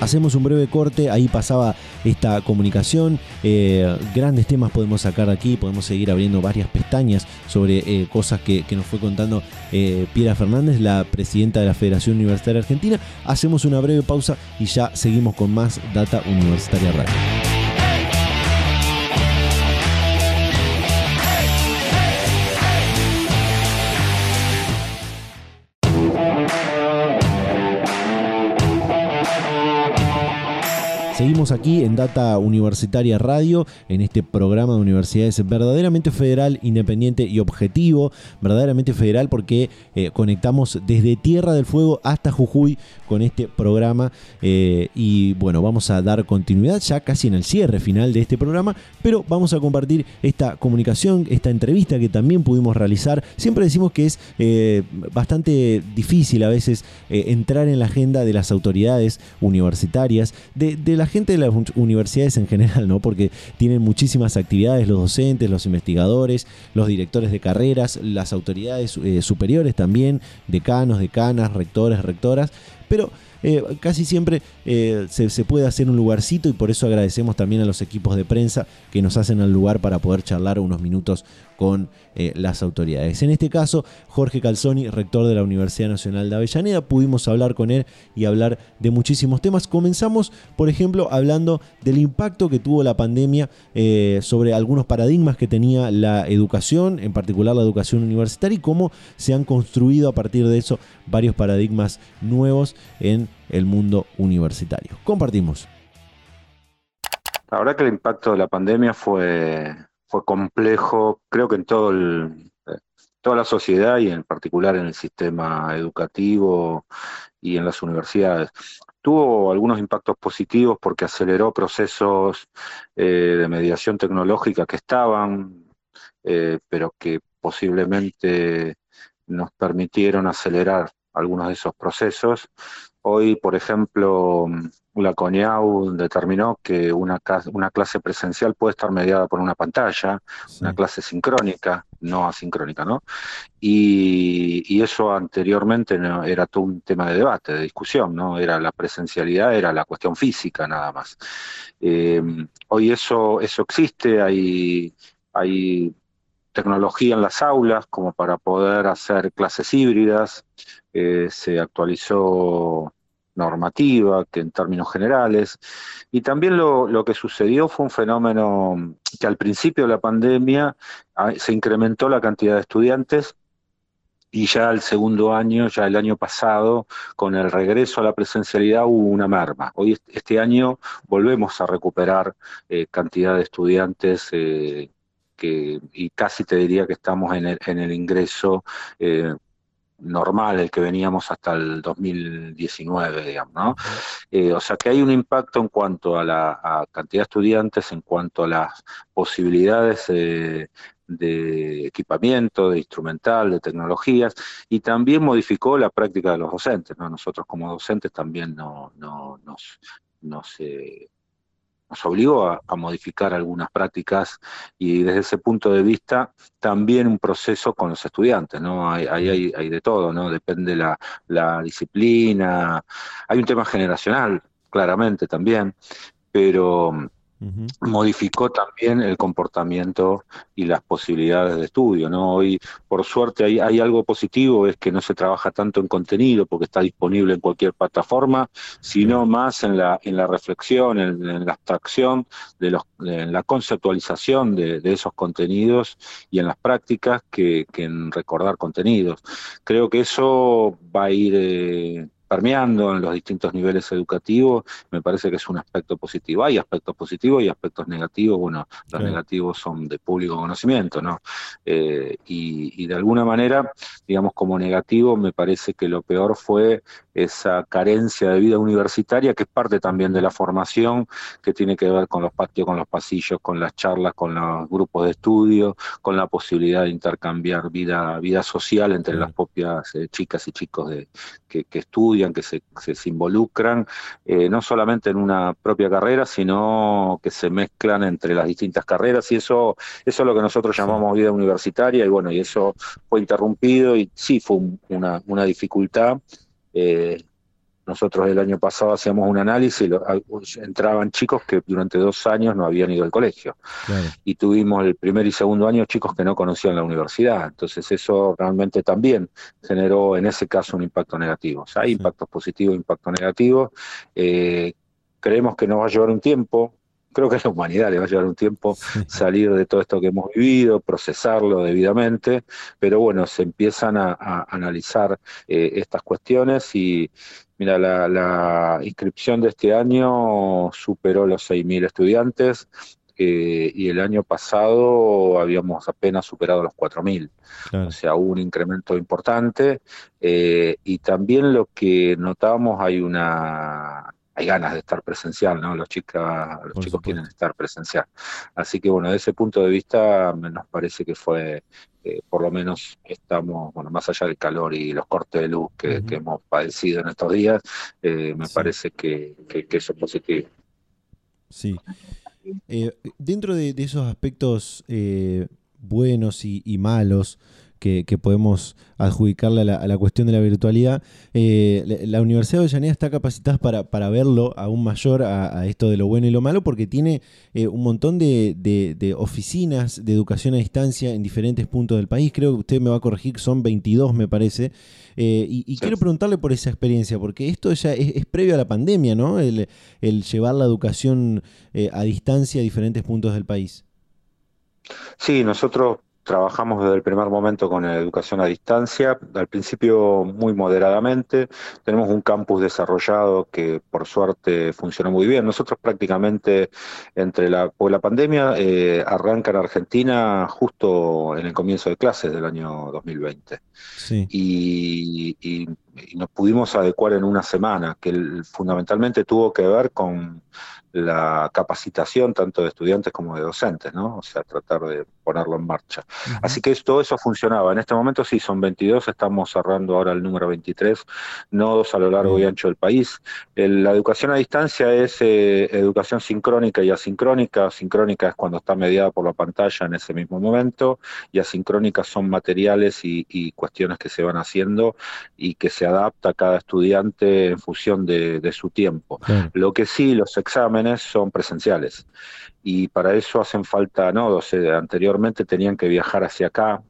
Hacemos un breve corte, ahí pasaba esta comunicación. Eh, grandes temas podemos sacar aquí, podemos seguir abriendo varias pestañas sobre eh, cosas que, nos fue contando eh, Piera Fernández, la presidenta de la Federación Universitaria Argentina. Hacemos una breve pausa y ya seguimos con más Data Universitaria Radio. Seguimos aquí en Data Universitaria Radio, en este programa de universidades verdaderamente federal, independiente y objetivo, verdaderamente federal porque eh, conectamos desde Tierra del Fuego hasta Jujuy con este programa eh, y bueno, vamos a dar continuidad ya casi en el cierre final de este programa, pero vamos a compartir esta comunicación, esta entrevista que también pudimos realizar. Siempre decimos que es eh, bastante difícil a veces entrar en la agenda de las autoridades universitarias, de, de la gente de las universidades en general, ¿no? Porque tienen muchísimas actividades, los docentes, los investigadores, los directores de carreras, las autoridades eh, superiores también, decanos, decanas, rectores, rectoras, pero eh, casi siempre eh, se, puede hacer un lugarcito y por eso agradecemos también a los equipos de prensa que nos hacen el lugar para poder charlar unos minutos con eh, las autoridades. En este caso, Jorge Calzoni, rector de la Universidad Nacional de Avellaneda, pudimos hablar con él y hablar de muchísimos temas. Comenzamos, por ejemplo, hablando del impacto que tuvo la pandemia sobre algunos paradigmas que tenía la educación, en particular la educación universitaria, y cómo se han construido a partir de eso varios paradigmas nuevos en el mundo universitario. Compartimos. La verdad que el impacto de la pandemia fue, fue complejo, creo que en todo el, toda la sociedad y en particular en el sistema educativo y en las universidades. Tuvo algunos impactos positivos porque aceleró procesos eh, de mediación tecnológica que estaban, eh, pero que posiblemente nos permitieron acelerar algunos de esos procesos. Hoy, por ejemplo, la CONIAU determinó que una, una clase presencial puede estar mediada por una pantalla, una clase sincrónica, no asincrónica, ¿no? Y, eso anteriormente no, era todo un tema de debate, de discusión, ¿no? Era la presencialidad, era la cuestión física nada más. Eh, hoy eso, eso existe, hay, hay tecnología en las aulas como para poder hacer clases híbridas, eh, se actualizó normativa, que en términos generales. Y también lo, que sucedió fue un fenómeno que al principio de la pandemia ah, se incrementó la cantidad de estudiantes y ya el segundo año, ya el año pasado, con el regreso a la presencialidad hubo una merma. Hoy este año volvemos a recuperar eh, cantidad de estudiantes eh, y casi te diría que estamos en el, ingreso eh, normal, el que veníamos hasta el 2019, digamos, ¿no? Eh, o sea que hay un impacto en cuanto a la cantidad de estudiantes, en cuanto a las posibilidades de equipamiento, de instrumental, de tecnologías, y también modificó la práctica de los docentes, ¿no? Nosotros como docentes también no, no nos, nos nos obligó a, modificar algunas prácticas y desde ese punto de vista también un proceso con los estudiantes, ¿no? Hay, hay, hay de todo, ¿no? Depende la, la disciplina, hay un tema generacional, claramente también, pero modificó también el comportamiento y las posibilidades de estudio. ¿no? Hoy, por suerte, hay, hay, algo positivo, es que no se trabaja tanto en contenido porque está disponible en cualquier plataforma, sino más en la, en la reflexión, en, la abstracción, de los, en la conceptualización de, esos contenidos y en las prácticas que, en recordar contenidos. Creo que eso va a ir... Eh, permeando en los distintos niveles educativos, me parece que es un aspecto positivo. Hay aspectos positivos y aspectos negativos, bueno, los negativos son de público conocimiento, ¿no? Eh, y, de alguna manera, digamos, como negativo, me parece que lo peor fue esa carencia de vida universitaria, que es parte también de la formación, que tiene que ver con los patios, con los pasillos, con las charlas, con los grupos de estudio, con la posibilidad de intercambiar vida, vida social entre las propias eh, chicas y chicos de, que, que estudian que se, se involucran, eh, no solamente en una propia carrera, sino que se mezclan entre las distintas carreras, y eso, eso es lo que nosotros llamamos vida universitaria, y bueno, y eso fue interrumpido, y sí fue una, una dificultad. Eh, nosotros el año pasado hacíamos un análisis, y entraban chicos que durante dos años no habían ido al colegio. Y tuvimos el primer y segundo año chicos que no conocían la universidad. Entonces eso realmente también generó en ese caso un impacto negativo. O sea, hay impactos positivos, impactos negativos. Eh, creemos que nos va a llevar un tiempo, creo que a la humanidad le va a llevar un tiempo salir de todo esto que hemos vivido, procesarlo debidamente, pero bueno, se empiezan a, analizar eh, estas cuestiones y mira, la, inscripción de este año superó los 6.000 estudiantes, eh, y el año pasado habíamos apenas superado los 4.000. O sea, hubo un incremento importante eh, y también lo que notamos hay una hay ganas de estar presencial, ¿no? Los, chicas, los chicos quieren estar presencial. Así que bueno, desde ese punto de vista nos parece que fue, eh, por lo menos estamos, bueno, más allá del calor y los cortes de luz que, hemos padecido en estos días, eh, me parece que, eso es positivo. Sí. Eh, dentro de, esos aspectos buenos y malos, que, podemos adjudicarle a la, cuestión de la virtualidad. Eh, la, Universidad de Avellaneda está capacitada para, verlo aún mayor a, esto de lo bueno y lo malo porque tiene eh, un montón de, oficinas de educación a distancia en diferentes puntos del país. Creo que usted me va a corregir, son 22 me parece. Eh, y, quiero preguntarle por esa experiencia, porque esto ya es, previo a la pandemia, ¿no? El, el llevar la educación a distancia a diferentes puntos del país. Sí, nosotros trabajamos desde el primer momento con educación a distancia, al principio muy moderadamente. Tenemos un campus desarrollado que por suerte funcionó muy bien. Nosotros prácticamente entre la, la pandemia eh, arranca en Argentina justo en el comienzo de clases del año 2020. Y, y, nos pudimos adecuar en una semana, que fundamentalmente tuvo que ver con la capacitación tanto de estudiantes como de docentes, ¿no? O sea, tratar de ponerlo en marcha. Así que todo eso funcionaba. En este momento sí, son 22, estamos cerrando ahora el número 23, nodos a lo largo y ancho del país. la educación a distancia es eh, educación sincrónica y asincrónica. Sincrónica es cuando está mediada por la pantalla en ese mismo momento y asincrónica son materiales y, cuestiones que se van haciendo y que se adapta a cada estudiante en función de, su tiempo. Lo que sí, los exámenes son presenciales y para eso hacen falta nodos. anteriormente tenían que viajar hacia acá,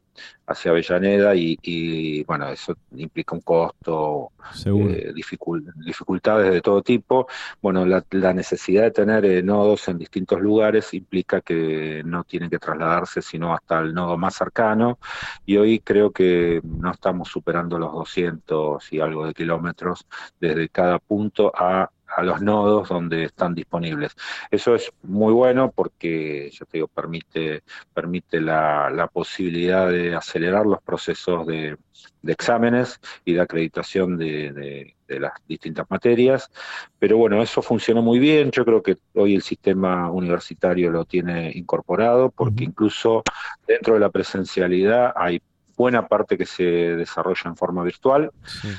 hacia Avellaneda, y, bueno, eso implica un costo, eh, dificultades de todo tipo. Bueno, la, necesidad de tener eh, nodos en distintos lugares implica que no tienen que trasladarse sino hasta el nodo más cercano, y hoy creo que no estamos superando los 200 y algo de kilómetros desde cada punto a a los nodos donde están disponibles. Eso es muy bueno porque, ya te digo, permite, permite la, la posibilidad de acelerar los procesos de, de exámenes y de acreditación de, de, las distintas materias. Pero bueno, eso funcionó muy bien. Yo creo que hoy el sistema universitario lo tiene incorporado porque incluso dentro de la presencialidad hay buena parte que se desarrolla en forma virtual.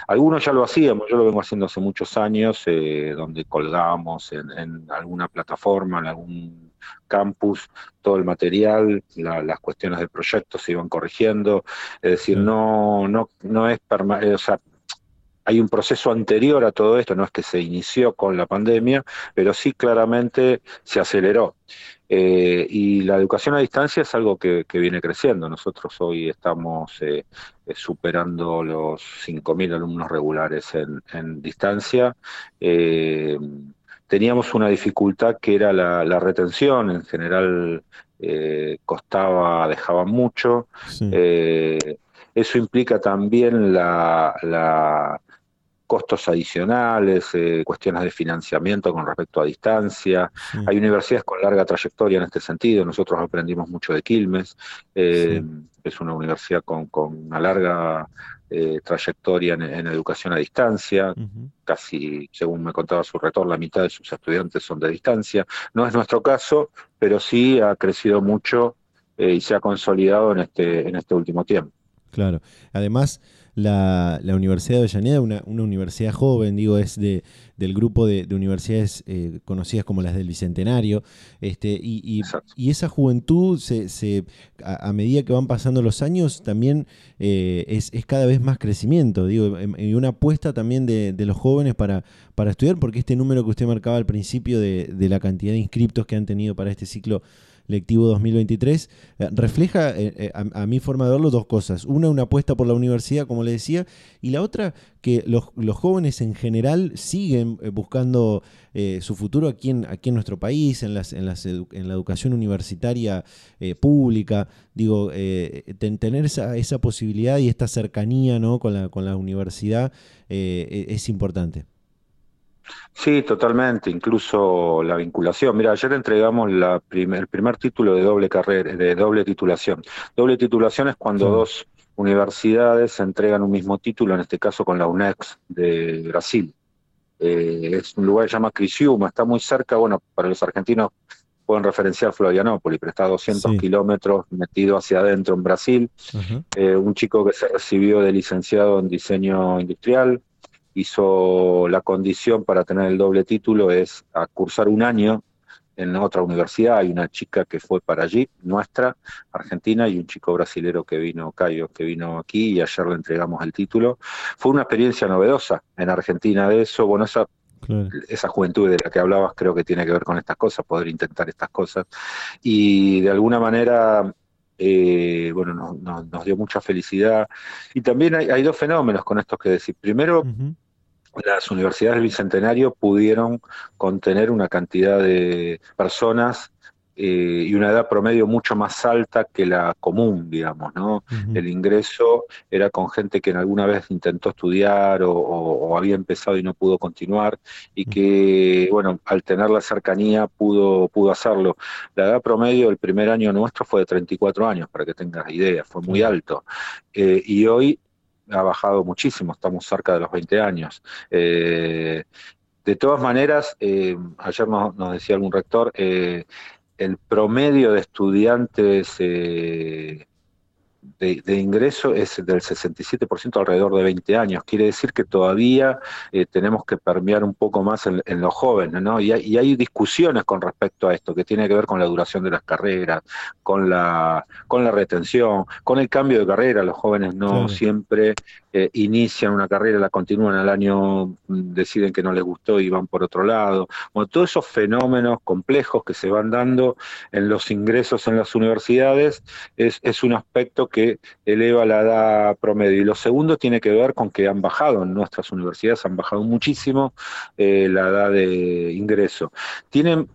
Algunos ya lo hacíamos, yo lo vengo haciendo hace muchos años, eh, donde colgábamos en, alguna plataforma, en algún campus, todo el material, las cuestiones del proyecto se iban corrigiendo, es decir, no, no, no es permanente, o sea, hay un proceso anterior a todo esto, no es que se inició con la pandemia, pero sí claramente se aceleró. Eh, y la educación a distancia es algo que, viene creciendo. Nosotros hoy estamos eh, eh, superando los 5.000 alumnos regulares en, distancia. teníamos una dificultad que era la, retención, en general costaba, dejaba mucho. eso implica también la, costos adicionales, eh, cuestiones de financiamiento con respecto a distancia. Hay universidades con larga trayectoria en este sentido. Nosotros aprendimos mucho de Quilmes. Eh, es una universidad con, una larga eh, trayectoria en, educación a distancia. Casi, según me contaba su rector, la mitad de sus estudiantes son de distancia. No es nuestro caso, pero sí ha crecido mucho y se ha consolidado en este, en este último tiempo. Claro. Además, la, Universidad de Avellaneda, una, una, universidad joven, digo, es de, del grupo de, universidades eh, conocidas como las del Bicentenario, este, y, y, esa juventud, se, se a, medida que van pasando los años, también eh, es, es, cada vez más crecimiento, digo, em, y una apuesta también de, de, los jóvenes para, para estudiar, porque este número que usted marcaba al principio de, de la cantidad de inscriptos que han tenido para este ciclo lectivo 2023, eh, refleja eh, eh, a, mi forma de verlo dos cosas. Una, una apuesta por la universidad, como le decía, y la otra, que los, jóvenes en general siguen buscando su futuro aquí en, aquí en nuestro país, en, las, en, las en la educación universitaria pública. Digo, tener esa, esa, posibilidad y esta cercanía ¿no? con, la, con la universidad e, es importante. Sí, totalmente, incluso la vinculación. Mira, ayer entregamos la el primer título de doble carrera, de doble titulación. Doble titulación es cuando dos universidades entregan un mismo título, en este caso con la UNEX de Brasil. Eh, es un lugar que se llama Crisiuma, está muy cerca, bueno, para los argentinos pueden referenciar Florianópolis, pero está a 200 kilómetros metido hacia adentro en Brasil. Eh, un chico que se recibió de licenciado en diseño industrial, hizo la condición para tener el doble título es a cursar un año en otra universidad. Hay una chica que fue para allí, nuestra, Argentina, y un chico brasilero que vino, Cayo, que vino aquí y ayer le entregamos el título. Fue una experiencia novedosa en Argentina de eso. Bueno, esa, esa juventud de la que hablabas creo que tiene que ver con estas cosas, poder intentar estas cosas. Y de alguna manera eh, bueno, nos dio mucha felicidad. Y también hay, dos fenómenos con estos que decir. Primero, las universidades del Bicentenario pudieron contener una cantidad de personas eh, y una edad promedio mucho más alta que la común, digamos, ¿no? El ingreso era con gente que en alguna vez intentó estudiar o, había empezado y no pudo continuar y que, bueno, al tener la cercanía pudo, pudo hacerlo. La edad promedio del primer año nuestro fue de 34 años, para que tengas idea, fue muy alto. Eh, y hoy ha bajado muchísimo, estamos cerca de los 20 años. Eh, de todas maneras, ayer nos, nos, decía algún rector, el promedio de estudiantes eh, de, ingreso es del 67% alrededor de 20 años. Quiere decir que todavía eh, tenemos que permear un poco más en, los jóvenes, ¿no? Y hay, discusiones con respecto a esto, que tiene que ver con la duración de las carreras, con la, con la retención, con el cambio de carrera. Los jóvenes no siempre eh, inician una carrera, la continúan al año, mm, deciden que no les gustó y van por otro lado. Bueno, todos esos fenómenos complejos que se van dando en los ingresos en las universidades es, es un aspecto que eleva la edad promedio. Y lo segundo tiene que ver con que han bajado en nuestras universidades, han bajado muchísimo eh, la edad de ingreso. Tienen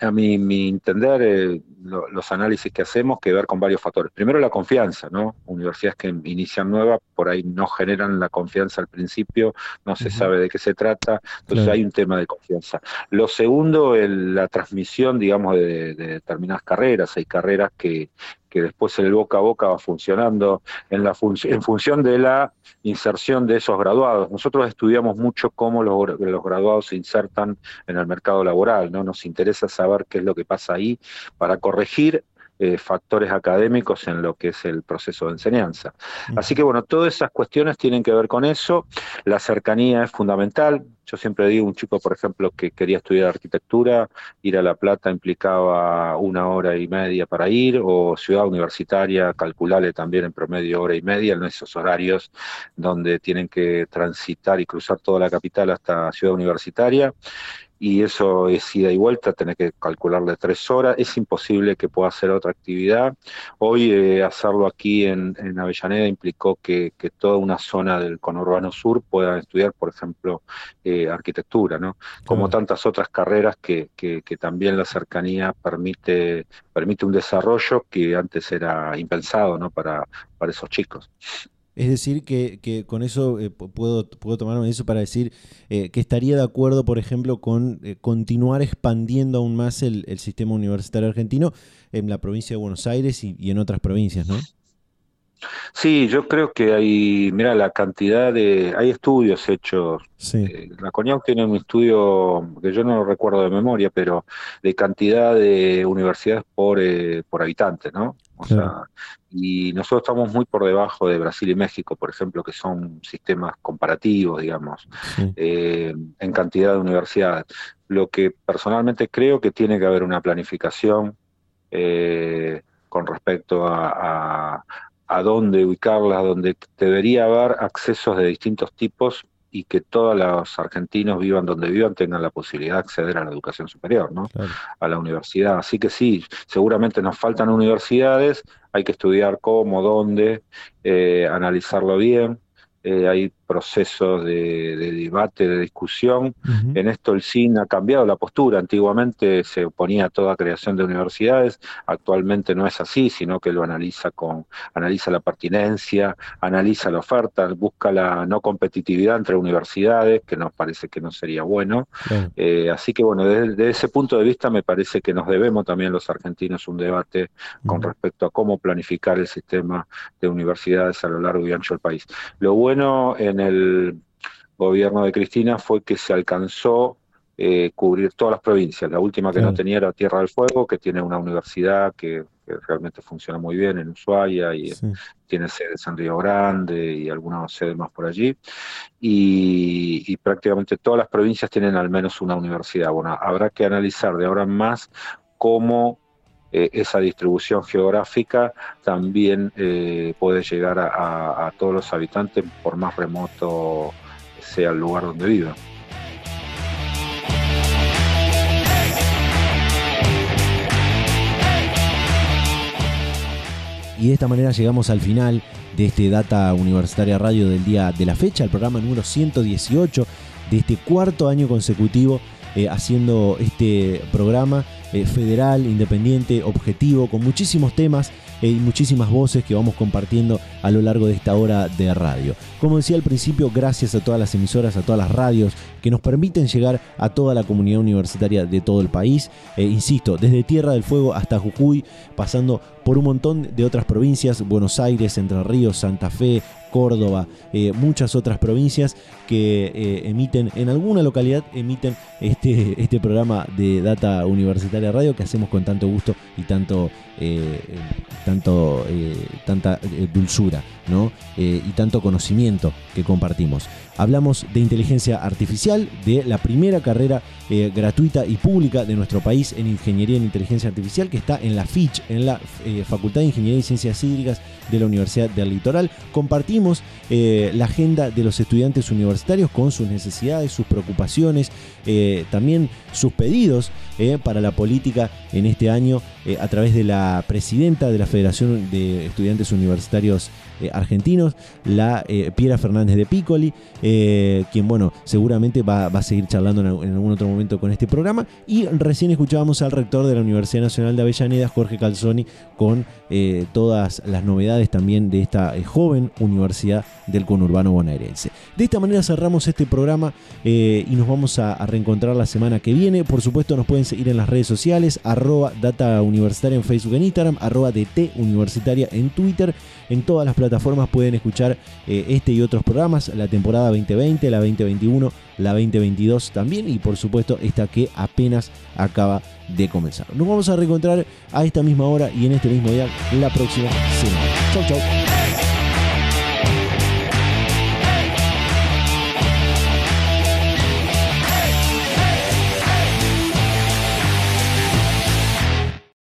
a mi, mi entender, eh, los análisis que hacemos que ver con varios factores. Primero, la confianza, ¿no? Universidades que inician nuevas, por ahí no generan la confianza al principio, no se sabe de qué se trata, entonces hay un tema de confianza. Lo segundo, la transmisión, digamos, de, determinadas carreras. Hay carreras que, que después el boca a boca va funcionando en, la en función de la inserción de esos graduados. Nosotros estudiamos mucho cómo los, los, graduados se insertan en el mercado laboral, ¿no? Nos interesa saber qué es lo que pasa ahí para corregir eh, factores académicos en lo que es el proceso de enseñanza. Así que bueno, todas esas cuestiones tienen que ver con eso. La cercanía es fundamental. Yo siempre digo, un chico, por ejemplo, que quería estudiar arquitectura, ir a La Plata implicaba una hora y media para ir, o ciudad universitaria, calcularle también en promedio hora y media en esos horarios donde tienen que transitar y cruzar toda la capital hasta ciudad universitaria y eso es ida y vuelta, tener que calcularle tres horas, es imposible que pueda hacer otra actividad. Hoy eh, hacerlo aquí en, Avellaneda implicó que, toda una zona del conurbano sur pueda estudiar, por ejemplo, eh, arquitectura, ¿no? Como tantas otras carreras que, que, también la cercanía permite, permite un desarrollo que antes era impensado, ¿no? Para, para esos chicos. Es decir, que, con eso eh, puedo, puedo tomarme eso para decir eh, que estaría de acuerdo, por ejemplo, con eh, continuar expandiendo aún más el, sistema universitario argentino en la provincia de Buenos Aires y, en otras provincias, ¿no? Sí, yo creo que hay, mira, la cantidad de, hay estudios hechos. la CONIAC tiene un estudio que yo no lo recuerdo de memoria, pero de cantidad de universidades por, por habitante, ¿no? O sea, y nosotros estamos muy por debajo de Brasil y México, por ejemplo, que son sistemas comparativos, digamos, eh, en cantidad de universidades. Lo que personalmente creo que tiene que haber una planificación eh, con respecto a, a dónde ubicarlas, donde debería haber accesos de distintos tipos y que todos los argentinos vivan donde vivan tengan la posibilidad de acceder a la educación superior, ¿no? A la universidad. Así que sí, seguramente nos faltan universidades, hay que estudiar cómo, dónde, eh, analizarlo bien. Eh, hay procesos de, debate, de discusión. En esto el CIN ha cambiado la postura. Antiguamente se oponía a toda creación de universidades, actualmente no es así, sino que lo analiza con, analiza la pertinencia, analiza la oferta, busca la no competitividad entre universidades, que nos parece que no sería bueno. Eh, así que bueno, desde, ese punto de vista me parece que nos debemos también los argentinos un debate con respecto a cómo planificar el sistema de universidades a lo largo y ancho del país. Lo bueno en el gobierno de Cristina fue que se alcanzó eh, cubrir todas las provincias. La última que no tenía era Tierra del Fuego, que tiene una universidad que, realmente funciona muy bien en Ushuaia y tiene sedes en Río Grande y algunas sedes más por allí. Y, y, prácticamente todas las provincias tienen al menos una universidad. Bueno, habrá que analizar de ahora en más cómo eh, esa distribución geográfica también eh, puede llegar a, todos los habitantes por más remoto sea el lugar donde vivan. Y de esta manera llegamos al final de este Data Universitaria Radio del día de la fecha, el programa número 118 de este cuarto año consecutivo haciendo este programa federal, independiente, objetivo, con muchísimos temas y muchísimas voces que vamos compartiendo a lo largo de esta hora de radio. Como decía al principio, gracias a todas las emisoras, a todas las radios que nos permiten llegar a toda la comunidad universitaria de todo el país. Eh, insisto, desde Tierra del Fuego hasta Jujuy, pasando por un montón de otras provincias, Buenos Aires, Entre Ríos, Santa Fe, Córdoba, eh, muchas otras provincias que eh, emiten, en alguna localidad emiten este, este programa de Data Universitaria Radio que hacemos con tanto gusto y tanto, eh, tanto tanta dulzura ¿no? y tanto conocimiento que compartimos. Hablamos de inteligencia artificial, de la primera carrera eh, gratuita y pública de nuestro país en ingeniería en inteligencia artificial que está en la FICH, en la eh, Facultad de Ingeniería y Ciencias Hídricas de la Universidad del Litoral. Compartimos eh, la agenda de los estudiantes universitarios con sus necesidades, sus preocupaciones, también sus pedidos para la política en este año a través de la presidenta de la Federación de Estudiantes Universitarios Argentinos, la Piera Fernández de Piccoli, quien bueno, seguramente va, a seguir charlando en algún otro momento con este programa. Y recién escuchábamos al rector de la Universidad Nacional de Avellaneda, Jorge Calzoni, con eh, todas las novedades también de esta eh, joven universidad del conurbano bonaerense. De esta manera cerramos este programa eh, y nos vamos a, reencontrar la semana que viene. Por supuesto, nos pueden seguir en las redes sociales, arroba data universitaria en Facebook en Instagram, arroba DT universitaria en Twitter. En todas las plataformas pueden escuchar este y otros programas, la temporada 2020, la 2021, la 2022 también y por supuesto esta que apenas acaba de comenzar. Nos vamos a reencontrar a esta misma hora y en este mismo día la próxima semana. Chau, chau.